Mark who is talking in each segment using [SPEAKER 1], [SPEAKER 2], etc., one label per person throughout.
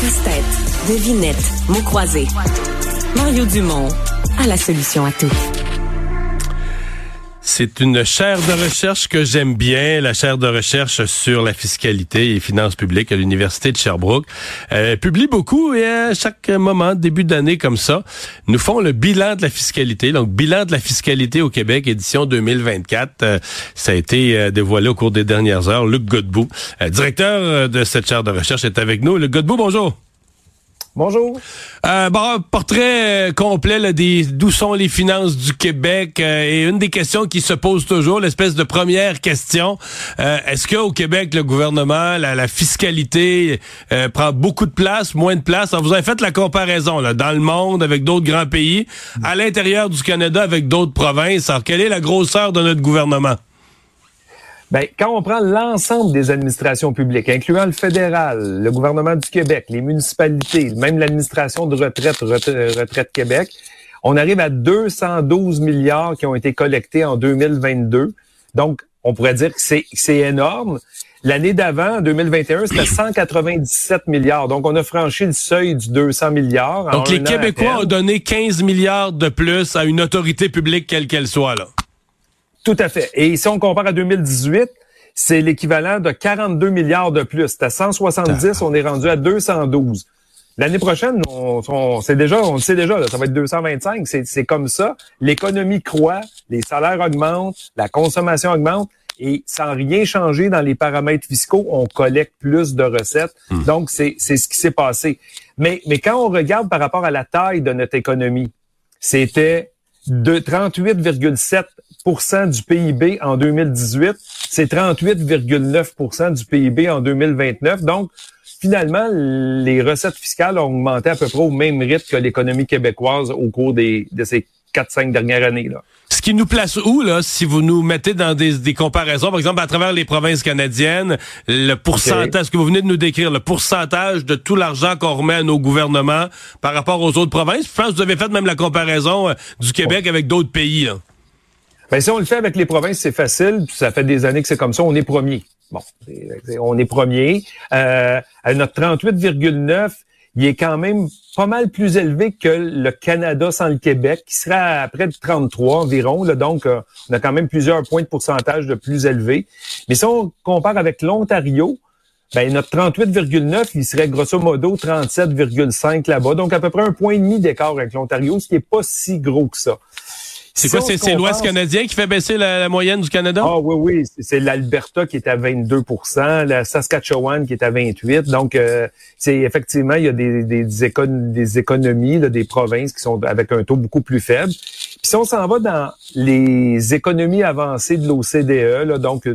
[SPEAKER 1] Casse-tête, devinette, mots croisés. Mario Dumont a la solution à tout.
[SPEAKER 2] C'est une chaire de recherche que j'aime bien, la chaire de recherche sur la fiscalité et finances publiques à l'Université de Sherbrooke. Elle publie beaucoup et à chaque moment, début d'année comme ça, nous font le bilan de la fiscalité. Donc, bilan de la fiscalité au Québec, édition 2024. Euh, ça a été euh, dévoilé au cours des dernières heures. Luc Godbout, euh, directeur de cette chaire de recherche, est avec nous. Luc Godbout, bonjour.
[SPEAKER 3] Bonjour.
[SPEAKER 2] Euh, bon, portrait euh, complet là, des d'où sont les finances du Québec euh, et une des questions qui se pose toujours, l'espèce de première question, euh, est-ce qu'au Québec le gouvernement, la, fiscalité prend beaucoup de place, moins de place? Alors, Vous avez fait la comparaison là, dans le monde avec d'autres grands pays, à l'intérieur du Canada avec d'autres provinces. Alors quelle est la grosseur de notre gouvernement?
[SPEAKER 3] Ben, quand on prend l'ensemble des administrations publiques, incluant le fédéral, le gouvernement du Québec, les municipalités, même l'administration de retraite, retraite Québec, on arrive à 212 milliards qui ont été collectés en 2022. Donc, on pourrait dire que c'est énorme. L'année d'avant, en 2021, c'était 197 milliards. Donc, on a franchi le seuil du 200 milliards.
[SPEAKER 2] Donc, les Québécois ont donné 15 milliards de plus à une autorité publique, quelle qu'elle soit, là.
[SPEAKER 3] Tout à fait. Et si on compare à 2018, c'est l'équivalent de 42 milliards de plus. C'était 170, on est rendu à 212. L'année prochaine, on, sait déjà, on le sait déjà, ça va être 225. C'est comme ça. L'économie croît, les salaires augmentent, la consommation augmente et sans rien changer dans les paramètres fiscaux, on collecte plus de recettes. Hmm. Donc, c'est ce qui s'est passé. Mais, mais quand on regarde par rapport à la taille de notre économie, c'était de 38,7% du PIB en 2018, c'est 38,9% du PIB en 2029. Donc, finalement, les recettes fiscales ont augmenté à peu près au même rythme que l'économie québécoise au cours des, de ces 4-5 dernières années. Là.
[SPEAKER 2] Ce qui nous place où, là, si vous nous mettez dans des, comparaisons, par exemple, à travers les provinces canadiennes, le pourcentage, ce que vous venez de nous décrire, le pourcentage de tout l'argent qu'on remet à nos gouvernements par rapport aux autres provinces. Je pense que vous avez fait même la comparaison euh, du Québec avec d'autres pays. Là.
[SPEAKER 3] Ben, si on le fait avec les provinces, c'est facile. Ça fait des années que c'est comme ça. On est premier. Bon, on est premier. Euh, à notre 38,9, il est quand même pas mal plus élevé que le Canada sans le Québec, qui sera à près de 33 environ. Là, donc, euh, on a quand même plusieurs points de pourcentage de plus élevés. Mais si on compare avec l'Ontario, ben, notre 38,9, il serait grosso modo 37,5 là-bas. Donc, à peu près un point et demi d'écart avec l'Ontario, ce qui est pas si gros que ça.
[SPEAKER 2] C'est quoi, c'est l'Ouest canadien qui fait baisser la, moyenne du Canada?
[SPEAKER 3] Ah oui, oui. C'est l'Alberta qui est à 22% la Saskatchewan qui est à 28% Donc, euh, c'est effectivement, il y a des, des, des, économies, des provinces qui sont avec un taux beaucoup plus faible. Puis si on s'en va dans les économies avancées de l'OCDE, donc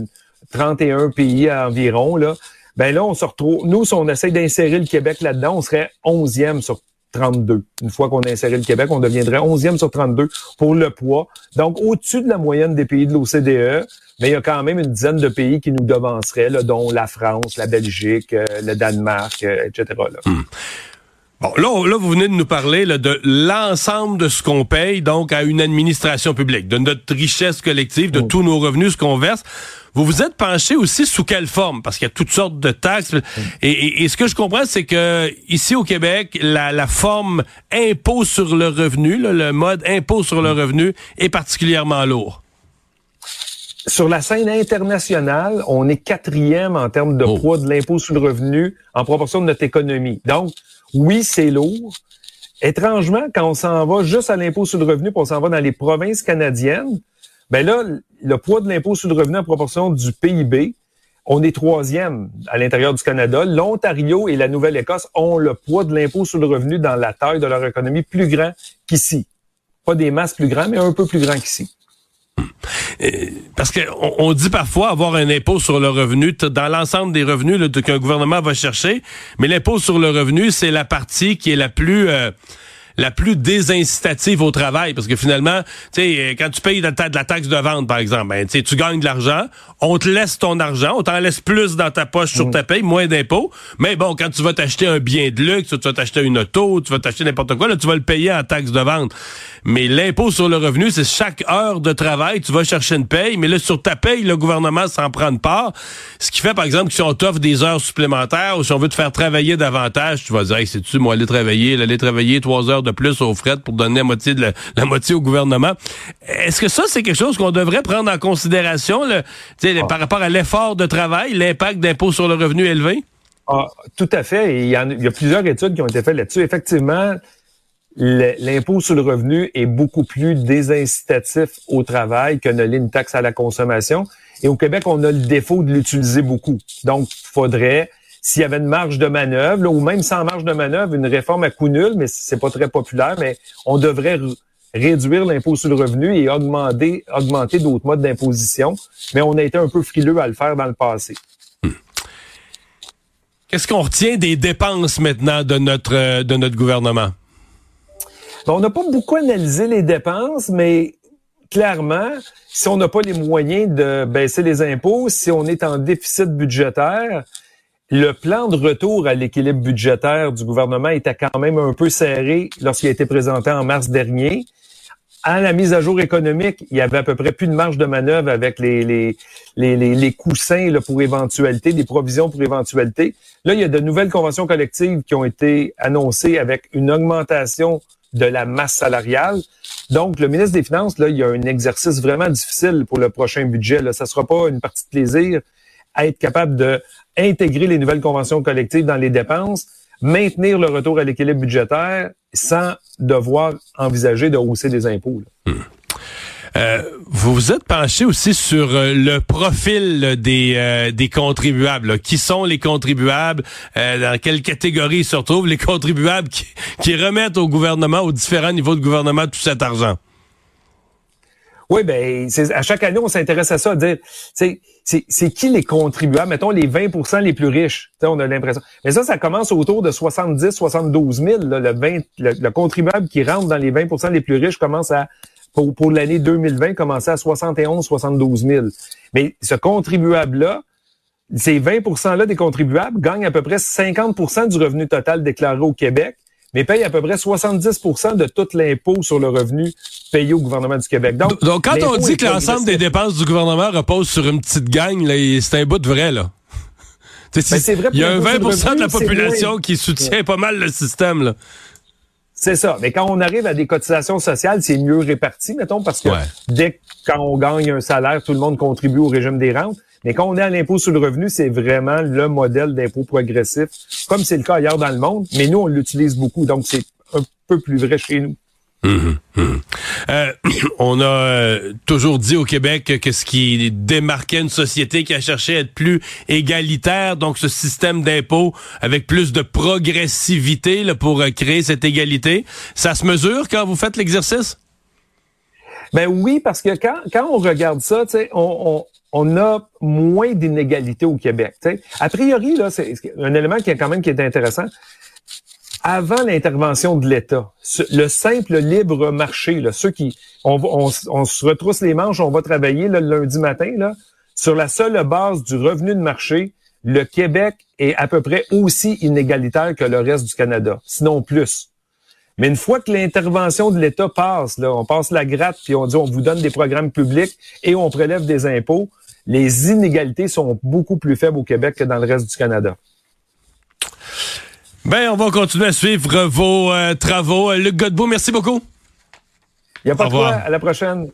[SPEAKER 3] 31 pays environ, là, ben là, on se retrouve. Nous, si on essaie d'insérer le Québec là-dedans, on serait 11e sur 32. Une fois qu'on a inséré le Québec, on deviendrait 11e sur 32 pour le poids. Donc, au-dessus de la moyenne des pays de l'OCDE, mais il y a quand même une dizaine de pays qui nous devanceraient, dont la France, la Belgique, euh, le Danemark, euh, etc.
[SPEAKER 2] Bon, là, là, vous venez de nous parler là, de l'ensemble de ce qu'on paye donc à une administration publique, de notre richesse collective, de tous nos revenus, ce qu'on verse. Vous vous êtes penché aussi sous quelle forme? Parce qu'il y a toutes sortes de taxes. Et, ce que je comprends, c'est que ici au Québec, la, forme impôt sur le revenu, le mode impôt sur le revenu est particulièrement lourd.
[SPEAKER 3] Sur la scène internationale, on est quatrième en termes de oh. poids de l'impôt sur le revenu en proportion de notre économie. Donc, oui, c'est lourd. Étrangement, quand on s'en va juste à l'impôt sur le revenu, puis on s'en va dans les provinces canadiennes, ben là, le poids de l'impôt sur le revenu en proportion du PIB, on est troisième à l'intérieur du Canada. L'Ontario et la Nouvelle-Écosse ont le poids de l'impôt sur le revenu dans la taille de leur économie plus grand qu'ici. Pas des masses plus grands, mais un peu plus grand qu'ici.
[SPEAKER 2] Parce qu'on on dit parfois avoir un impôt sur le revenu. Dans l'ensemble des revenus qu'un gouvernement va chercher, mais l'impôt sur le revenu, c'est la partie qui est la plus... Euh, la plus désincitative au travail parce que finalement, tu sais, quand tu payes de, de la taxe de vente par exemple, ben, tu gagnes de l'argent, on te laisse ton argent, on t'en laisse plus dans ta poche sur mm. ta paye, moins d'impôts. Mais bon, quand tu vas t'acheter un bien de luxe, tu vas t'acheter une auto, tu vas t'acheter n'importe quoi, là, tu vas le payer en taxe de vente. Mais l'impôt sur le revenu, c'est chaque heure de travail, tu vas chercher une paye, mais là, sur ta paye, le gouvernement s'en prend une part. Ce qui fait, par exemple, que si on t'offre des heures supplémentaires ou si on veut te faire travailler davantage, tu vas dire, hey, c'est-tu, moi, aller travailler, aller travailler trois heures de plus aux frais pour donner la moitié, de la, moitié au gouvernement. Est-ce que ça, c'est quelque chose qu'on devrait prendre en considération, le, ah. par rapport à l'effort de travail, l'impact d'impôt sur le revenu élevé?
[SPEAKER 3] Ah, tout à fait. Il y, a, il y a plusieurs études qui ont été faites là-dessus. Effectivement, l'impôt sur le revenu est beaucoup plus désincitatif au travail que ne l'est une taxe à la consommation. Et au Québec, on a le défaut de l'utiliser beaucoup. Donc, il faudrait, s'il y avait une marge de manœuvre, ou même sans marge de manœuvre, une réforme à coût nul, mais c'est pas très populaire, mais on devrait réduire l'impôt sur le revenu et augmenter, augmenter d'autres modes d'imposition. Mais on a été un peu frileux à le faire dans le passé. Hmm.
[SPEAKER 2] Qu'est-ce qu'on retient des dépenses maintenant de notre, de notre gouvernement?
[SPEAKER 3] on n'a pas beaucoup analysé les dépenses, mais clairement, si on n'a pas les moyens de baisser les impôts, si on est en déficit budgétaire, le plan de retour à l'équilibre budgétaire du gouvernement était quand même un peu serré lorsqu'il a été présenté en mars dernier. À la mise à jour économique, il y avait à peu près plus de marge de manœuvre avec les, les, les, les, coussins pour éventualité, des provisions pour éventualité. Là, il y a de nouvelles conventions collectives qui ont été annoncées avec une augmentation de la masse salariale. Donc, le ministre des Finances, là, il y a un exercice vraiment difficile pour le prochain budget. Là. Ça ne sera pas une partie de plaisir à être capable de intégrer les nouvelles conventions collectives dans les dépenses, maintenir le retour à l'équilibre budgétaire sans devoir envisager de hausser des impôts. Là. Hmm.
[SPEAKER 2] Euh, vous vous êtes penché aussi sur euh, le profil des, euh, des contribuables. Qui sont les contribuables? dans quelle catégorie se retrouvent les contribuables qui, qui remettent au gouvernement, aux différents niveaux de gouvernement, tout cet argent?
[SPEAKER 3] Oui, ben, à chaque année, on s'intéresse à ça, à dire, c'est qui les contribuables, mettons les 20% les plus riches, on a l'impression. Mais ça, ça commence autour de 70, 72 000. le, le, contribuable qui rentre dans les 20% les plus riches commence à pour, pour l'année 2020 commençait à 71 72 000. Mais ce contribuable-là, ces 20 %-là des contribuables gagnent à peu près 50% du revenu total déclaré au Québec, mais payent à peu près 70% de tout l'impôt sur le revenu payé au gouvernement du Québec.
[SPEAKER 2] Donc, Donc quand on dit que l'ensemble des dépenses du gouvernement repose sur une petite gang, c'est un bout de vrai, là. Ben, vrai il y a un 20% de la population qui soutient pas mal le système. Là.
[SPEAKER 3] C'est ça. Mais quand on arrive à des cotisations sociales, c'est mieux réparti, mettons, parce que dès quand on gagne un salaire, tout le monde contribue au régime des rentes. Mais quand on est à l'impôt sur le revenu, c'est vraiment le modèle d'impôt progressif, comme c'est le cas ailleurs dans le monde. Mais nous, on l'utilise beaucoup, donc c'est un peu plus vrai chez nous.
[SPEAKER 2] Hum, hum, hum. Euh, on a euh, toujours dit au Québec que ce qui démarquait une société qui a cherché à être plus égalitaire, donc ce système d'impôt avec plus de progressivité là, pour euh, créer cette égalité, ça se mesure quand vous faites l'exercice?
[SPEAKER 3] Ben oui, parce que quand, quand on regarde ça, on, on, on a moins d'inégalités au Québec. A priori, là, c'est un élément qui est quand même qui est intéressant avant l'intervention de l'État, le simple libre marché, là, ceux qui, on, se retrousse les manches, on va travailler le lundi matin, là, sur la seule base du revenu de marché, le Québec est à peu près aussi inégalitaire que le reste du Canada, sinon plus. Mais une fois que l'intervention de l'État passe, là, on passe la gratte, puis on dit on vous donne des programmes publics et on prélève des impôts, les inégalités sont beaucoup plus faibles au Québec que dans le reste du Canada.
[SPEAKER 2] Ben, on va continuer à suivre vos euh, travaux. Luc Godbout, merci beaucoup.
[SPEAKER 3] Il n'y a pas de quoi. À la prochaine.